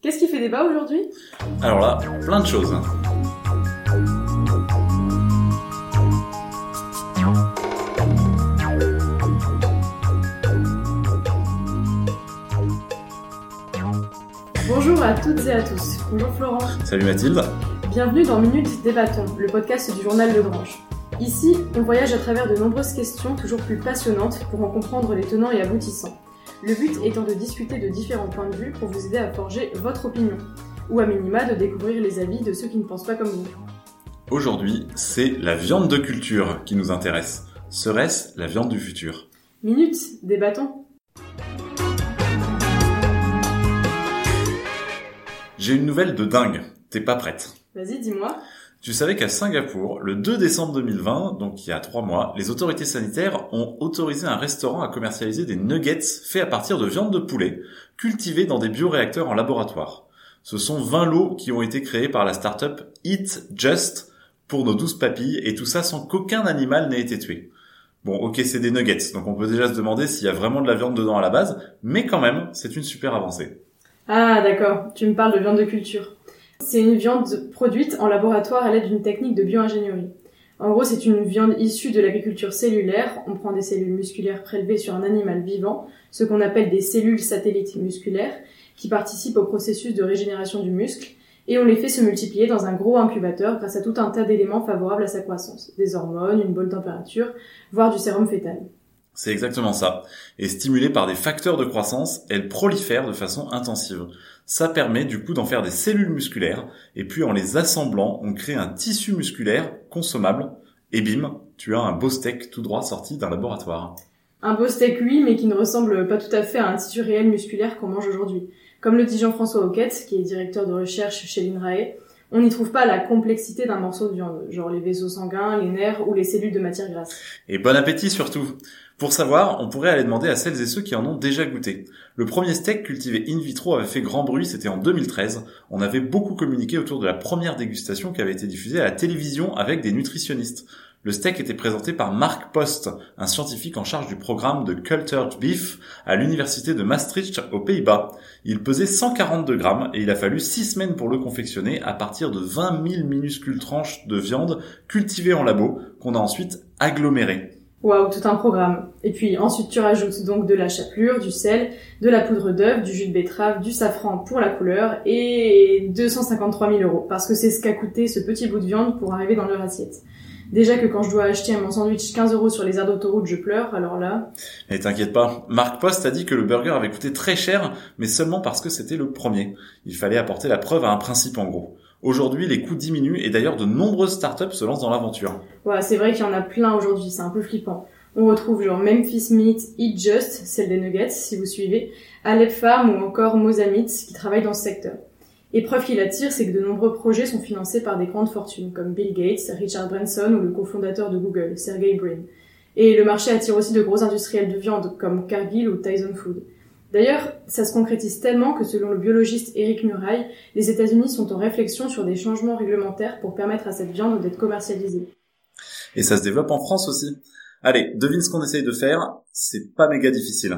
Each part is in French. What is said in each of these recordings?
Qu'est-ce qui fait débat aujourd'hui? Alors là, plein de choses. Bonjour à toutes et à tous. Bonjour Florent. Salut Mathilde. Bienvenue dans Minutes Débattons, le podcast du journal Le Grange. Ici, on voyage à travers de nombreuses questions toujours plus passionnantes pour en comprendre les tenants et aboutissants. Le but étant de discuter de différents points de vue pour vous aider à forger votre opinion, ou à minima de découvrir les avis de ceux qui ne pensent pas comme vous. Aujourd'hui, c'est la viande de culture qui nous intéresse. Serait-ce la viande du futur? Minutes, débattons. J'ai une nouvelle de dingue. T'es pas prête Vas-y, dis-moi. Tu savais qu'à Singapour, le 2 décembre 2020, donc il y a trois mois, les autorités sanitaires ont autorisé un restaurant à commercialiser des nuggets faits à partir de viande de poulet, cultivés dans des bioréacteurs en laboratoire. Ce sont 20 lots qui ont été créés par la start-up Eat Just pour nos douze papilles, et tout ça sans qu'aucun animal n'ait été tué. Bon, ok, c'est des nuggets, donc on peut déjà se demander s'il y a vraiment de la viande dedans à la base, mais quand même, c'est une super avancée. Ah d'accord, tu me parles de viande de culture. C'est une viande produite en laboratoire à l'aide d'une technique de bioingénierie. En gros, c'est une viande issue de l'agriculture cellulaire. On prend des cellules musculaires prélevées sur un animal vivant, ce qu'on appelle des cellules satellites musculaires, qui participent au processus de régénération du muscle, et on les fait se multiplier dans un gros incubateur grâce à tout un tas d'éléments favorables à sa croissance. Des hormones, une bonne température, voire du sérum fœtal. C'est exactement ça. Et stimulée par des facteurs de croissance, elle prolifère de façon intensive. Ça permet du coup d'en faire des cellules musculaires, et puis en les assemblant, on crée un tissu musculaire consommable, et bim, tu as un beau steak tout droit sorti d'un laboratoire. Un beau steak, oui, mais qui ne ressemble pas tout à fait à un tissu réel musculaire qu'on mange aujourd'hui. Comme le dit Jean-François Hoquette, qui est directeur de recherche chez l'INRAE, on n'y trouve pas la complexité d'un morceau de viande, genre les vaisseaux sanguins, les nerfs ou les cellules de matière grasse. Et bon appétit surtout Pour savoir, on pourrait aller demander à celles et ceux qui en ont déjà goûté. Le premier steak cultivé in vitro avait fait grand bruit, c'était en 2013. On avait beaucoup communiqué autour de la première dégustation qui avait été diffusée à la télévision avec des nutritionnistes. Le steak était présenté par Mark Post, un scientifique en charge du programme de Cultured Beef à l'université de Maastricht aux Pays-Bas. Il pesait 142 grammes et il a fallu 6 semaines pour le confectionner à partir de 20 000 minuscules tranches de viande cultivées en labo qu'on a ensuite agglomérées. Waouh, tout un programme. Et puis ensuite tu rajoutes donc de la chapelure, du sel, de la poudre d'œuf, du jus de betterave, du safran pour la couleur et 253 000 euros parce que c'est ce qu'a coûté ce petit bout de viande pour arriver dans leur assiette. Déjà que quand je dois acheter mon sandwich 15 euros sur les aires d'autoroute, je pleure, alors là... Et t'inquiète pas, Marc Post a dit que le burger avait coûté très cher, mais seulement parce que c'était le premier. Il fallait apporter la preuve à un principe en gros. Aujourd'hui, les coûts diminuent et d'ailleurs de nombreuses startups se lancent dans l'aventure. Ouais, c'est vrai qu'il y en a plein aujourd'hui, c'est un peu flippant. On retrouve genre Memphis Meat, Eat Just, celle des nuggets, si vous suivez, Alep Farm ou encore Mozamit qui travaillent dans ce secteur. Et preuve qui l'attire, c'est que de nombreux projets sont financés par des grandes fortunes, comme Bill Gates, Richard Branson ou le cofondateur de Google, Sergey Brin. Et le marché attire aussi de gros industriels de viande, comme Cargill ou Tyson Food. D'ailleurs, ça se concrétise tellement que selon le biologiste Eric Muraille, les États-Unis sont en réflexion sur des changements réglementaires pour permettre à cette viande d'être commercialisée. Et ça se développe en France aussi. Allez, devine ce qu'on essaye de faire, c'est pas méga difficile.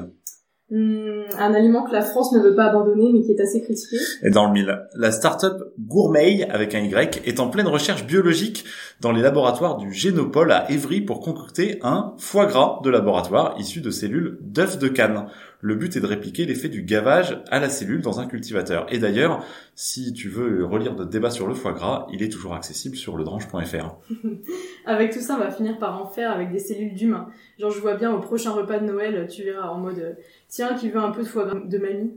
Hmm, un aliment que la France ne veut pas abandonner mais qui est assez critiqué. Et dans le mille, la start-up Gourmet avec un Y est en pleine recherche biologique dans les laboratoires du Génopole à Évry pour concocter un foie gras de laboratoire issu de cellules d'œufs de canne. Le but est de répliquer l'effet du gavage à la cellule dans un cultivateur. Et d'ailleurs, si tu veux relire notre débat sur le foie gras, il est toujours accessible sur ledrange.fr. avec tout ça, on va finir par en faire avec des cellules d'humains. Genre, je vois bien au prochain repas de Noël, tu verras en mode tiens, qui veut un peu de foie gras de mamie.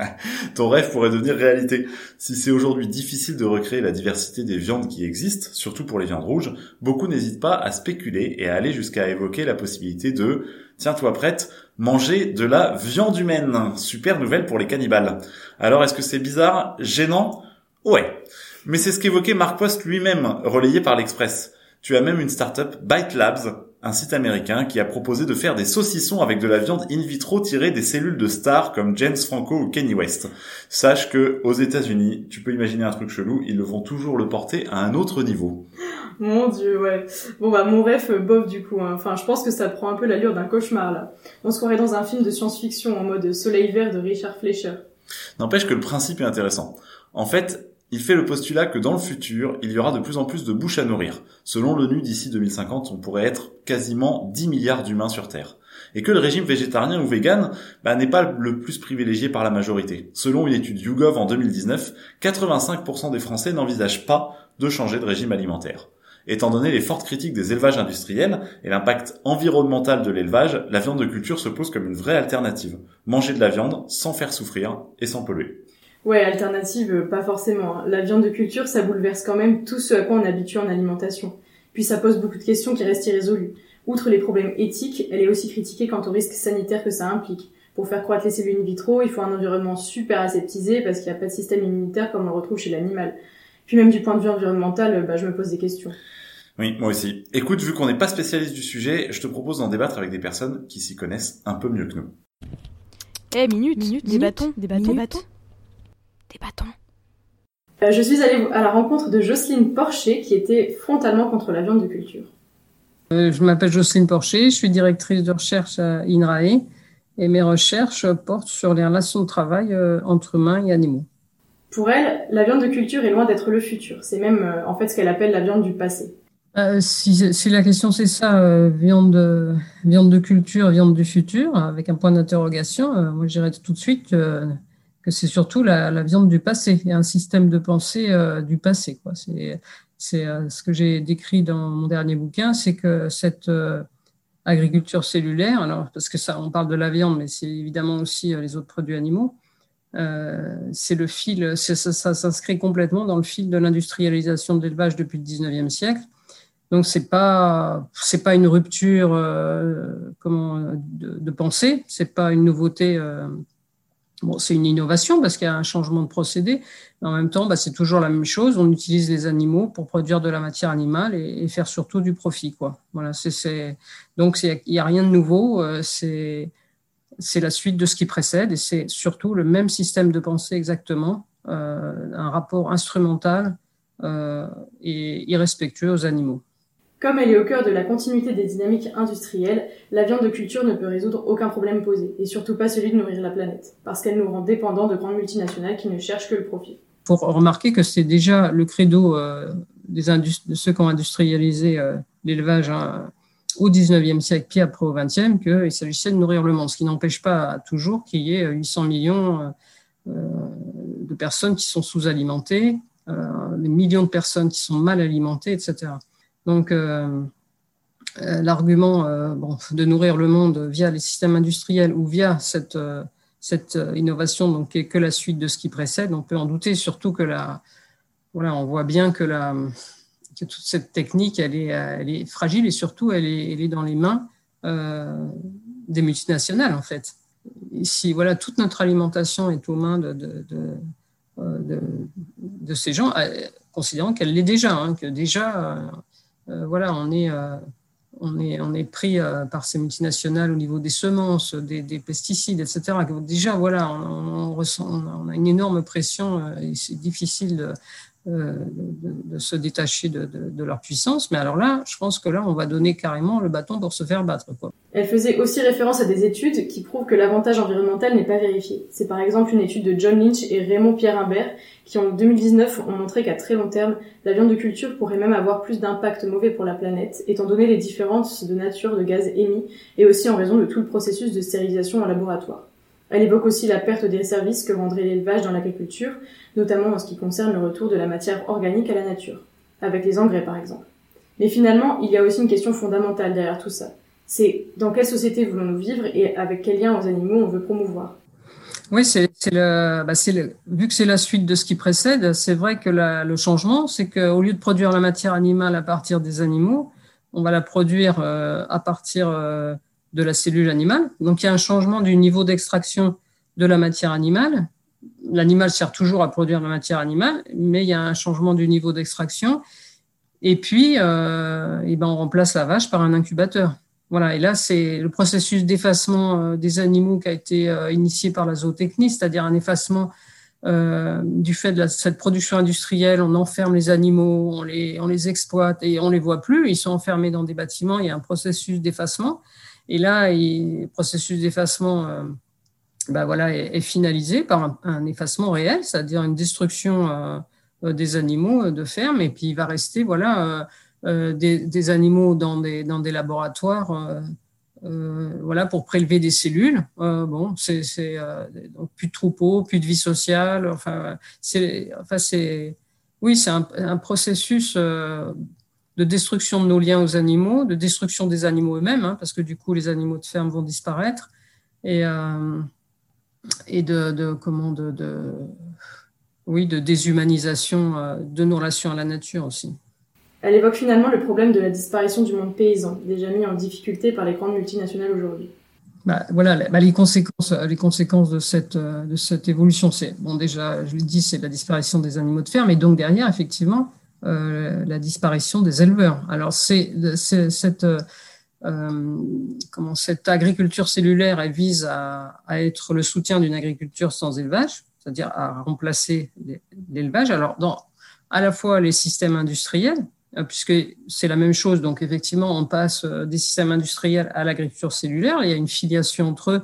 Ton rêve pourrait devenir réalité. Si c'est aujourd'hui difficile de recréer la diversité des viandes qui existent, surtout pour les viandes rouges, beaucoup n'hésitent pas à spéculer et à aller jusqu'à évoquer la possibilité de tiens-toi prête, manger de la viande humaine. Super nouvelle pour les cannibales. Alors est-ce que c'est bizarre, gênant? Ouais. Mais c'est ce qu'évoquait Mark Post lui-même, relayé par l'Express. Tu as même une startup, Byte Labs, un site américain qui a proposé de faire des saucissons avec de la viande in vitro tirée des cellules de stars comme James Franco ou Kenny West. Sache que aux États-Unis, tu peux imaginer un truc chelou, ils le vont toujours le porter à un autre niveau. Mon dieu, ouais. Bon bah mon rêve bof du coup. Hein. Enfin, je pense que ça prend un peu l'allure d'un cauchemar là. On se croirait dans un film de science-fiction en mode Soleil vert de Richard Fleischer. N'empêche que le principe est intéressant. En fait, il fait le postulat que dans le futur, il y aura de plus en plus de bouches à nourrir. Selon l'ONU, d'ici 2050, on pourrait être quasiment 10 milliards d'humains sur Terre. Et que le régime végétarien ou vegan bah, n'est pas le plus privilégié par la majorité. Selon une étude YouGov en 2019, 85% des Français n'envisagent pas de changer de régime alimentaire. Étant donné les fortes critiques des élevages industriels et l'impact environnemental de l'élevage, la viande de culture se pose comme une vraie alternative. Manger de la viande sans faire souffrir et sans polluer. Ouais, alternative, euh, pas forcément. Hein. La viande de culture, ça bouleverse quand même tout ce à quoi on est habitué en alimentation. Puis ça pose beaucoup de questions qui restent irrésolues. Outre les problèmes éthiques, elle est aussi critiquée quant aux risques sanitaires que ça implique. Pour faire croître les cellules in vitro, il faut un environnement super aseptisé parce qu'il n'y a pas de système immunitaire comme on le retrouve chez l'animal. Puis même du point de vue environnemental, bah, je me pose des questions. Oui, moi aussi. Écoute, vu qu'on n'est pas spécialiste du sujet, je te propose d'en débattre avec des personnes qui s'y connaissent un peu mieux que nous. Eh, minute, minute, des bâtons, des bâtons, des bâtons. Des bâtons. Euh, je suis allée à la rencontre de Jocelyne Porcher, qui était frontalement contre la viande de culture. Euh, je m'appelle Jocelyne Porcher, je suis directrice de recherche à INRAE et mes recherches portent sur les relations de travail euh, entre humains et animaux. Pour elle, la viande de culture est loin d'être le futur. C'est même en fait ce qu'elle appelle la viande du passé. Euh, si, si, la question c'est ça, euh, viande, de, viande de culture, viande du futur, avec un point d'interrogation, euh, moi je dirais tout de suite que, que c'est surtout la, viande du passé et un système de pensée du passé. C'est, c'est ce que j'ai décrit dans mon dernier bouquin, c'est que cette agriculture cellulaire, alors parce que ça, on parle de la viande, mais c'est évidemment aussi les autres produits animaux. c'est le fil, ça, s'inscrit complètement dans le fil de l'industrialisation de l'élevage depuis le 19e siècle donc c'est pas c'est pas une rupture euh, de, de pensée, c'est pas une nouveauté. Bon, c'est une innovation parce qu'il y a un changement de procédé. Mais en même temps, bah, c'est toujours la même chose. On utilise les animaux pour produire de la matière animale et, faire surtout du profit, quoi. Voilà, donc il y a rien de nouveau. Euh, c'est c'est la suite de ce qui précède et c'est surtout le même système de pensée exactement, euh, un rapport instrumental euh, et irrespectueux aux animaux. Comme elle est au cœur de la continuité des dynamiques industrielles, la viande de culture ne peut résoudre aucun problème posé, et surtout pas celui de nourrir la planète, parce qu'elle nous rend dépendants de grandes multinationales qui ne cherchent que le profit. Pour remarquer que c'est déjà le credo euh, de ceux qui ont industrialisé euh, l'élevage hein, au 19e siècle, puis après au 20e, qu'il s'agissait de nourrir le monde, ce qui n'empêche pas toujours qu'il y ait 800 millions euh, de personnes qui sont sous-alimentées, des millions de personnes qui sont mal alimentées, etc. Donc, euh, euh, l'argument euh, de nourrir le monde via les systèmes industriels ou via cette, cette innovation, donc, qui est que la suite de ce qui précède, on peut en douter, surtout que la, voilà, on voit bien que, la, que toute cette technique, elle est, elle est fragile et surtout, elle est, elle est dans les mains des multinationales, en fait. si voilà, toute notre alimentation est aux mains de, de, de, ces gens, considérant qu'elle l'est déjà, hein, que déjà voilà, on est, euh, on est, on est pris euh, par ces multinationales au niveau des semences, des, pesticides, etc. Déjà, voilà, on, ressent, on a une énorme pression et c'est difficile de, de, se détacher de, leur puissance. Mais alors là, je pense que là, on va donner carrément le bâton pour se faire battre. Elle faisait aussi référence à des études qui prouvent que l'avantage environnemental n'est pas vérifié. C'est par exemple une étude de John Lynch et Raymond Pierre Imbert qui en 2019 ont montré qu'à très long terme, la viande de culture pourrait même avoir plus d'impact mauvais pour la planète, étant donné les différences de nature de gaz émis et aussi en raison de tout le processus de stérilisation en laboratoire. Elle évoque aussi la perte des services que rendrait l'élevage dans l'agriculture, notamment en ce qui concerne le retour de la matière organique à la nature, avec les engrais par exemple. Mais finalement, il y a aussi une question fondamentale derrière tout ça. C'est dans quelle société voulons-nous vivre et avec quels liens aux animaux on veut promouvoir? Oui, c'est le, bah vu que c'est la suite de ce qui précède, c'est vrai que le changement, c'est qu'au lieu de produire la matière animale à partir des animaux, on va la produire euh, à partir euh, de la cellule animale. Donc il y a un changement du niveau d'extraction de la matière animale. L'animal sert toujours à produire la matière animale, mais il y a un changement du niveau d'extraction. Et puis, euh, et ben on remplace la vache par un incubateur. Voilà, et là, c'est le processus d'effacement euh, des animaux qui a été euh, initié par la zootechnie, c'est-à-dire un effacement du fait de cette production industrielle. On enferme les animaux, on les, on les exploite et on les voit plus. Ils sont enfermés dans des bâtiments. Il y a un processus d'effacement. Et là, le processus d'effacement bah voilà, est, finalisé par un, effacement réel, c'est-à-dire une destruction des animaux de ferme, et puis il va rester voilà, des, animaux dans des, laboratoires voilà, pour prélever des cellules. bon, c'est plus de troupeaux, plus de vie sociale. Enfin, c'est enfin, oui, c'est un, processus de destruction de nos liens aux animaux, de destruction des animaux eux-mêmes, hein, parce que du coup, les animaux de ferme vont disparaître, et, euh, et de, de, comment, de, de, oui, de déshumanisation euh, de nos relations à la nature aussi. Elle évoque finalement le problème de la disparition du monde paysan, déjà mis en difficulté par les grandes multinationales aujourd'hui. Bah, voilà, bah, les conséquences, les conséquences de cette, de cette évolution, c'est bon déjà, je l'ai dit, c'est la disparition des animaux de ferme, et donc derrière, effectivement, euh, la disparition des éleveurs. Alors c'est cette euh, cette agriculture cellulaire elle vise à, être le soutien d'une agriculture sans élevage, c'est-à-dire à remplacer l'élevage. Alors dans à la fois les systèmes industriels, euh, puisque c'est la même chose. Donc effectivement, on passe des systèmes industriels à l'agriculture cellulaire. Il y a une filiation entre eux.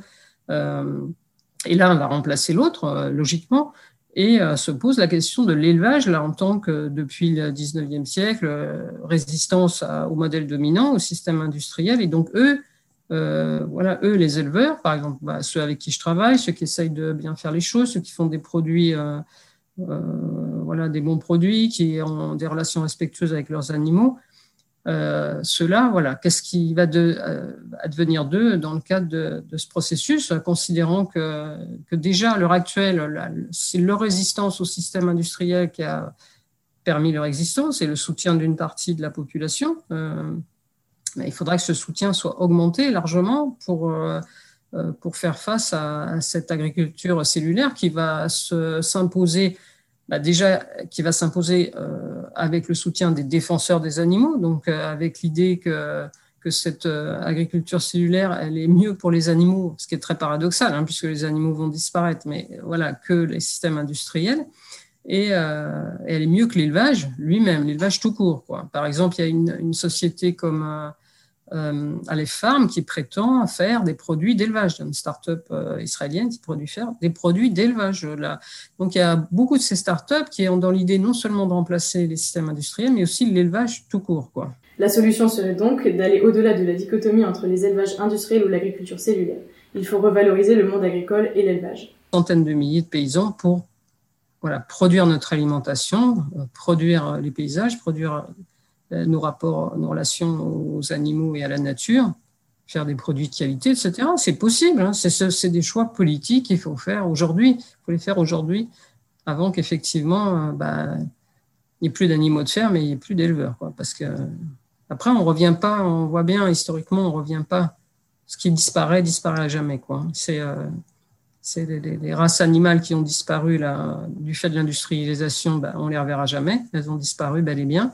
Et l'un va remplacer l'autre, logiquement. Et euh, se pose la question de l'élevage, là, en tant que, depuis le 19e siècle, euh, résistance au modèle dominant, au système industriel. Et donc, eux, euh, voilà, eux, les éleveurs, par exemple, bah, ceux avec qui je travaille, ceux qui essayent de bien faire les choses, ceux qui font des produits, voilà, des bons produits, qui ont des relations respectueuses avec leurs animaux, euh, cela, voilà, qu'est-ce qui va de, euh, d'eux dans le cadre de, ce processus, considérant que, que déjà à l'heure actuelle, c'est leur résistance au système industriel qui a permis leur existence et le soutien d'une partie de la population. Euh, il faudra que ce soutien soit augmenté largement pour, euh, pour faire face à, cette agriculture cellulaire qui va s'imposer bah déjà qui va s'imposer euh, avec le soutien des défenseurs des animaux, donc euh, avec l'idée que, que cette euh, agriculture cellulaire, elle est mieux pour les animaux, ce qui est très paradoxal, hein, puisque les animaux vont disparaître, mais voilà, que les systèmes industriels. Et, euh, elle est mieux que l'élevage lui-même, l'élevage tout court. Quoi. Par exemple, il y a une, une société comme euh, à les Farm qui prétend faire des produits d'élevage, une start-up euh, israélienne qui produit faire des produits d'élevage. Là. Donc il y a beaucoup de ces start-up qui ont dans l'idée non seulement de remplacer les systèmes industriels, mais aussi l'élevage tout court. Quoi. La solution serait donc d'aller au-delà de la dichotomie entre les élevages industriels ou l'agriculture cellulaire. Il faut revaloriser le monde agricole et l'élevage. Centaines de milliers de paysans pour voilà, produire notre alimentation, euh, produire les paysages, produire euh, nos rapports, nos relations aux animaux et à la nature, faire des produits de qualité, etc. C'est possible. Hein. C'est des choix politiques qu'il faut faire aujourd'hui. Il faut les faire aujourd'hui avant qu'effectivement, euh, bah, il n'y ait plus d'animaux de ferme et il n'y ait plus d'éleveurs. Parce que après, on revient pas, on voit bien historiquement, on revient pas. Ce qui disparaît, disparaît à jamais. C'est euh, les, races animales qui ont disparu du fait de l'industrialisation, bah, on les reverra jamais. Elles ont disparu bel et bien.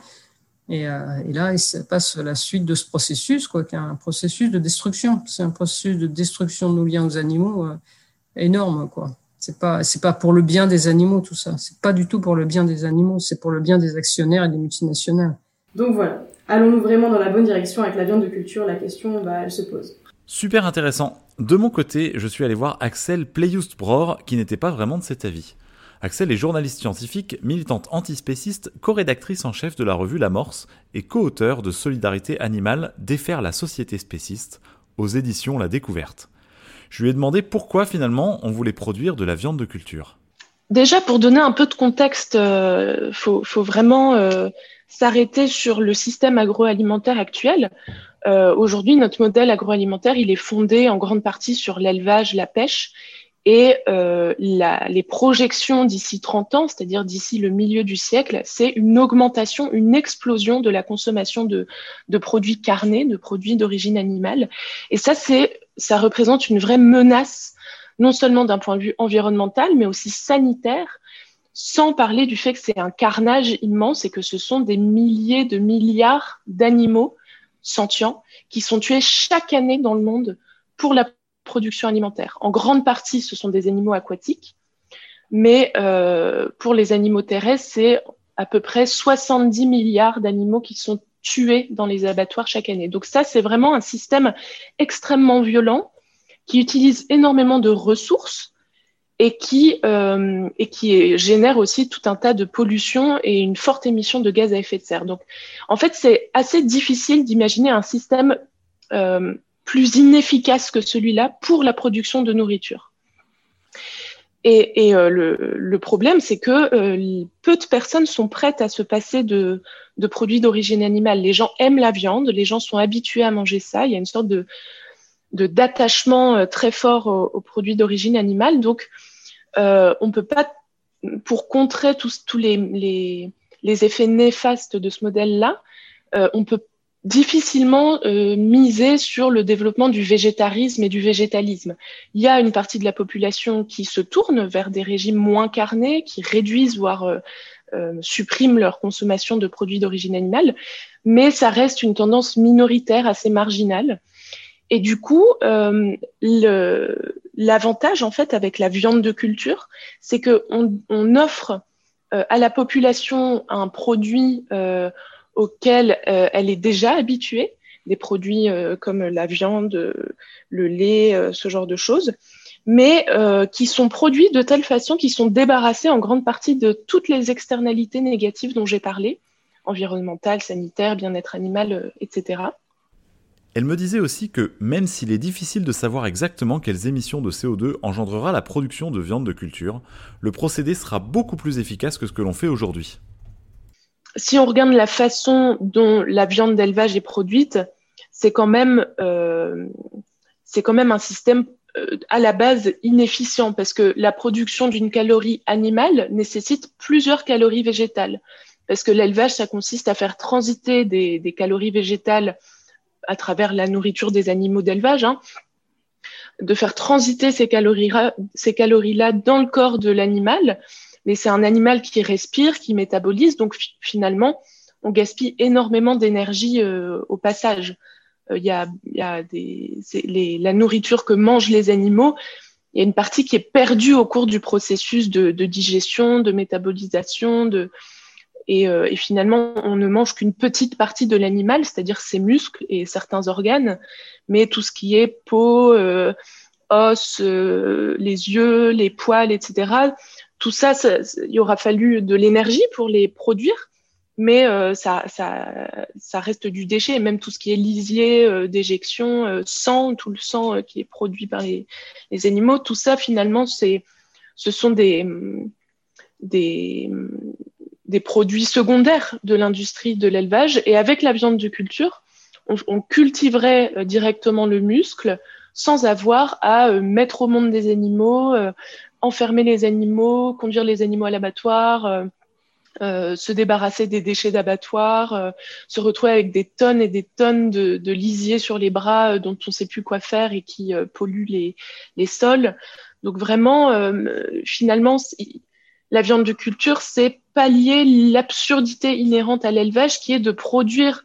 Et, euh, et, là, il se passe la suite de ce processus, quoi, qui est un processus de destruction. C'est un processus de destruction de nos liens aux animaux euh, énorme, quoi. C'est pas, c'est pas pour le bien des animaux tout ça. C'est pas du tout pour le bien des animaux. C'est pour le bien des actionnaires et des multinationales. Donc voilà. Allons-nous vraiment dans la bonne direction avec la viande de culture? La question, bah, elle se pose. Super intéressant. De mon côté, je suis allé voir Axel Playust-Bror, qui n'était pas vraiment de cet avis. Axel est journaliste scientifique, militante antispéciste, co-rédactrice en chef de la revue L'Amorce et co-auteur de Solidarité animale, défaire la société spéciste aux éditions La Découverte. Je lui ai demandé pourquoi finalement on voulait produire de la viande de culture. Déjà, pour donner un peu de contexte, il euh, faut, vraiment euh, s'arrêter sur le système agroalimentaire actuel. Euh, aujourd'hui, notre modèle agroalimentaire, il est fondé en grande partie sur l'élevage, la pêche et euh, les projections d'ici 30 ans, c'est-à-dire d'ici le milieu du siècle, c'est une augmentation, une explosion de la consommation de, de produits carnés, de produits d'origine animale. Et ça, c'est, ça représente une vraie menace, non seulement d'un point de vue environnemental, mais aussi sanitaire, sans parler du fait que c'est un carnage immense et que ce sont des milliers de milliards d'animaux sentients qui sont tués chaque année dans le monde pour la production alimentaire. En grande partie, ce sont des animaux aquatiques, mais euh, pour les animaux terrestres, c'est à peu près 70 milliards d'animaux qui sont tués dans les abattoirs chaque année. Donc ça, c'est vraiment un système extrêmement violent qui utilise énormément de ressources et qui, euh, et qui génère aussi tout un tas de pollutions et une forte émission de gaz à effet de serre. Donc, en fait, c'est assez difficile d'imaginer un système euh, plus inefficace que celui-là pour la production de nourriture. Et, euh, le, problème, c'est que euh, peu de personnes sont prêtes à se passer de, produits d'origine animale. Les gens aiment la viande, les gens sont habitués à manger ça. Il y a une sorte de d'attachement euh, très fort aux, produits d'origine animale. Donc, on peut pas, pour contrer tous, les, les, effets néfastes de ce modèle-là, on peut difficilement euh, miser sur le développement du végétarisme et du végétalisme. Il y a une partie de la population qui se tourne vers des régimes moins carnés, qui réduisent, voire euh, euh, suppriment leur consommation de produits d'origine animale, mais ça reste une tendance minoritaire assez marginale. Et du coup, euh, l'avantage en fait avec la viande de culture, c'est que on, on offre euh, à la population un produit euh, auquel euh, elle est déjà habituée, des produits euh, comme la viande, le lait, euh, ce genre de choses, mais qui sont produits de telle façon qu'ils sont débarrassés en grande partie de toutes les externalités négatives dont j'ai parlé, environnementales, sanitaires, bien-être animal, etc. Elle me disait aussi que même s'il est difficile de savoir exactement quelles émissions de CO2 engendrera la production de viande de culture, le procédé sera beaucoup plus efficace que ce que l'on fait aujourd'hui si on regarde la façon dont la viande d'élevage est produite, c'est quand même euh, c'est quand même un système euh, à la base inefficient parce que la production d'une calorie animale nécessite plusieurs calories végétales. Parce que l'élevage, ça consiste à faire transiter des, calories végétales à travers la nourriture des animaux d'élevage, hein, de faire transiter ces calories-là ces calories dans le corps de l'animal mais c'est un animal qui respire, qui métabolise, donc finalement, on gaspille énormément d'énergie euh, au passage. Il euh, y, a, y a la nourriture que mangent les animaux, il y a une partie qui est perdue au cours du processus de, digestion, de métabolisation, euh, et, finalement, on ne mange qu'une petite partie de l'animal, c'est-à-dire ses muscles et certains organes, mais tout ce qui est peau, os, les yeux, les poils, etc., tout ça, il aura fallu de l'énergie pour les produire, mais euh, ça, ça, ça, reste du déchet. même tout ce qui est lisier, euh, déjection, euh, sang, tout le sang euh, qui est produit par les, les animaux, tout ça finalement, c'est, ce sont des, des, des produits secondaires de l'industrie de l'élevage. Et avec la viande de culture, on, on cultiverait euh, directement le muscle sans avoir à mettre au monde des animaux, enfermer les animaux, conduire les animaux à l'abattoir, euh, euh, se débarrasser des déchets d'abattoir, euh, se retrouver avec des tonnes et des tonnes de, de lisier sur les bras dont on ne sait plus quoi faire et qui polluent les, les, sols. Donc vraiment, finalement, la viande de culture, c'est pallier l'absurdité inhérente à l'élevage qui est de produire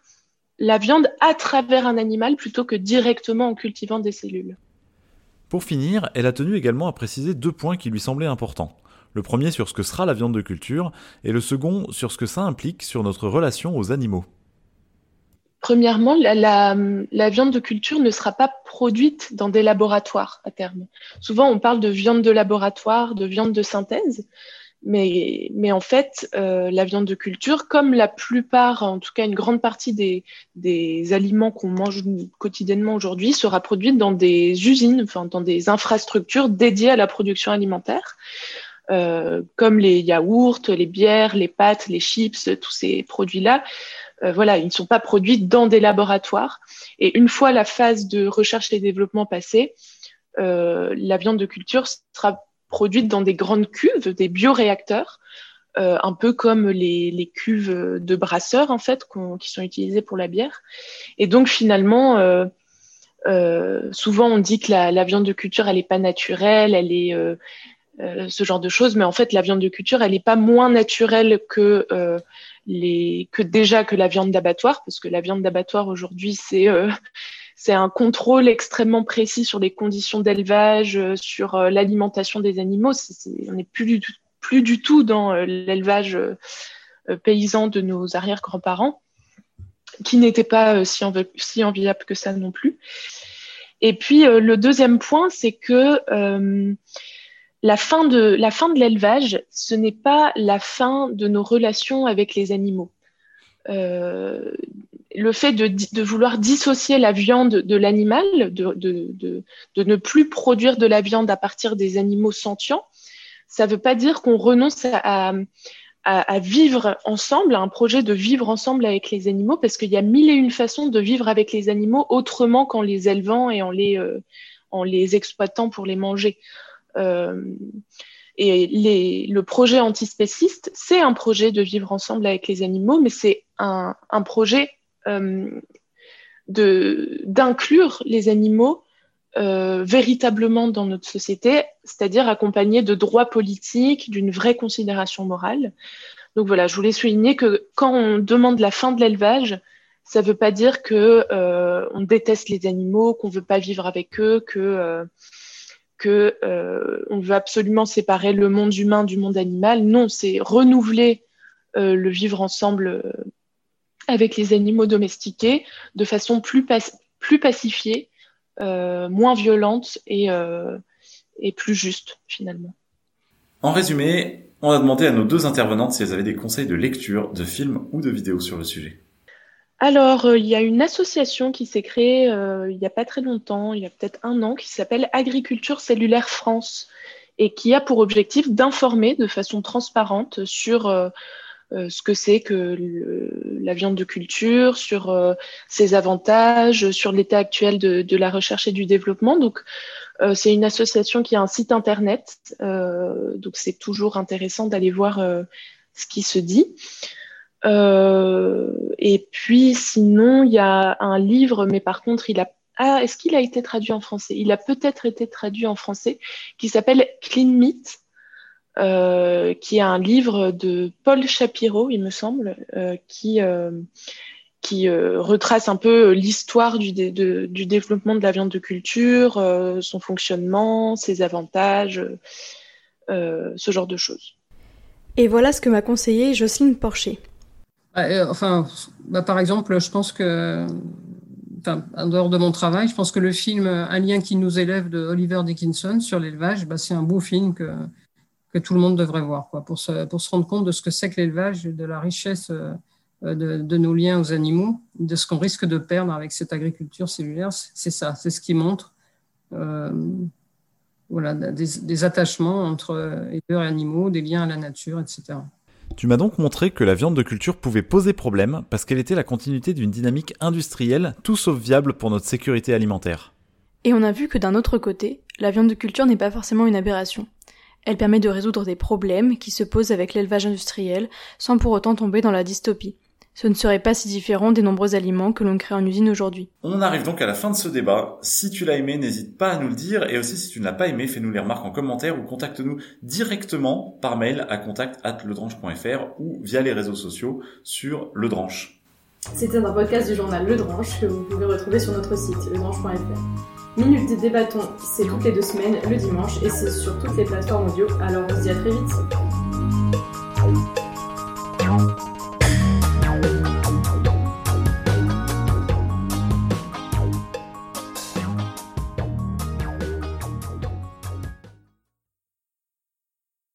la viande à travers un animal plutôt que directement en cultivant des cellules. Pour finir, elle a tenu également à préciser deux points qui lui semblaient importants. Le premier sur ce que sera la viande de culture et le second sur ce que ça implique sur notre relation aux animaux. Premièrement, la, viande de culture ne sera pas produite dans des laboratoires à terme. Souvent, on parle de viande de laboratoire, de viande de synthèse, mais, mais en fait, euh, la viande de culture, comme la plupart, en tout cas une grande partie des, des aliments qu'on mange quotidiennement aujourd'hui, sera produite dans des usines, enfin dans des infrastructures dédiées à la production alimentaire, euh, comme les yaourts, les bières, les pâtes, les chips, tous ces produits-là. Euh, voilà, ils ne sont pas produits dans des laboratoires. Et une fois la phase de recherche et développement passée, euh, la viande de culture sera produites dans des grandes cuves, des bioréacteurs, euh, un peu comme les, les, cuves de brasseurs en fait qui sont utilisées pour la bière. Et donc finalement, euh, euh, souvent on dit que la, viande de culture elle est pas naturelle, elle est ce genre de choses, mais en fait la viande de culture elle est pas moins naturelle que les que déjà que la viande d'abattoir, parce que la viande d'abattoir aujourd'hui c'est c'est un contrôle extrêmement précis sur les conditions d'élevage, euh, sur euh, l'alimentation des animaux. on n'est plus du tout, dans euh, l'élevage paysan de nos arrière-grands-parents, qui n'était pas si, envi si, enviable que ça non plus. Et puis le deuxième point, c'est que la fin de l'élevage, ce n'est pas la fin de nos relations avec les animaux. Le fait de, vouloir dissocier la viande de l'animal, de, ne plus produire de la viande à partir des animaux sentients, ça ne veut pas dire qu'on renonce à, vivre ensemble, à un projet de vivre ensemble avec les animaux, parce qu'il y a mille et une façons de vivre avec les animaux autrement qu'en les élevant et en les, euh, les exploitant pour les manger. Euh, et le projet antispéciste, c'est un projet de vivre ensemble avec les animaux, mais c'est un, projet d'inclure les animaux euh, véritablement dans notre société, c'est-à-dire accompagné de droits politiques, d'une vraie considération morale. Donc voilà, je voulais souligner que quand on demande la fin de l'élevage, ça ne veut pas dire que euh, on déteste les animaux, qu'on veut pas vivre avec eux, que euh, veut absolument séparer le monde humain du monde animal. Non, c'est renouveler euh, le vivre ensemble euh, avec les animaux domestiqués de façon plus, plus pacifiée, moins violente et, et plus juste finalement. En résumé, on a demandé à nos deux intervenantes si elles avaient des conseils de lecture, de films ou de vidéos sur le sujet. Alors, euh, il y a une association qui s'est créée euh, il n'y a pas très longtemps, il y a peut-être un an, qui s'appelle Agriculture cellulaire France et qui a pour objectif d'informer de façon transparente sur euh, ce que c'est que la viande de culture, sur ses avantages, sur l'état actuel de, la recherche et du développement. Donc, c'est une association qui a un site internet, donc c'est toujours intéressant d'aller voir ce qui se dit. Euh, et puis sinon, il y a un livre, mais par contre, il a ah, est-ce qu'il a été traduit en français? Il a peut-être été traduit en français, qui s'appelle Clean Meat, euh, qui est un livre de Paul Shapiro, il me semble, euh, qui, euh, qui euh, retrace un peu l'histoire du, de, du développement de la viande de culture, euh, son fonctionnement, ses avantages, ce genre de choses. Et voilà ce que m'a conseillé Jocelyne Porcher. Euh, enfin, bah, par exemple, je pense que, enfin, en dehors de mon travail, je pense que le film Un lien qui nous élève de Oliver Dickinson sur l'élevage, bah, c'est un beau film que, que tout le monde devrait voir, quoi, pour se, pour se rendre compte de ce que c'est que l'élevage, de la richesse euh, de, de, nos liens aux animaux, de ce qu'on risque de perdre avec cette agriculture cellulaire. C'est ça, c'est ce qui montre. Euh, voilà, des, des, attachements entre éleveurs et animaux, des liens à la nature, etc. Tu m'as donc montré que la viande de culture pouvait poser problème parce qu'elle était la continuité d'une dynamique industrielle tout sauf viable pour notre sécurité alimentaire. Et on a vu que d'un autre côté, la viande de culture n'est pas forcément une aberration. Elle permet de résoudre des problèmes qui se posent avec l'élevage industriel sans pour autant tomber dans la dystopie ce ne serait pas si différent des nombreux aliments que l'on crée en usine aujourd'hui. On arrive donc à la fin de ce débat. Si tu l'as aimé, n'hésite pas à nous le dire. Et aussi, si tu ne l'as pas aimé, fais-nous les remarques en commentaire ou contacte-nous directement par mail à contact@ledranche.fr ou via les réseaux sociaux sur Le Dranche. C'était un podcast du journal Le Dranche que vous pouvez retrouver sur notre site ledranche.fr. Minute des débattons, c'est toutes les deux semaines, le dimanche, et c'est sur toutes les plateformes audio. Alors on se dit à très vite.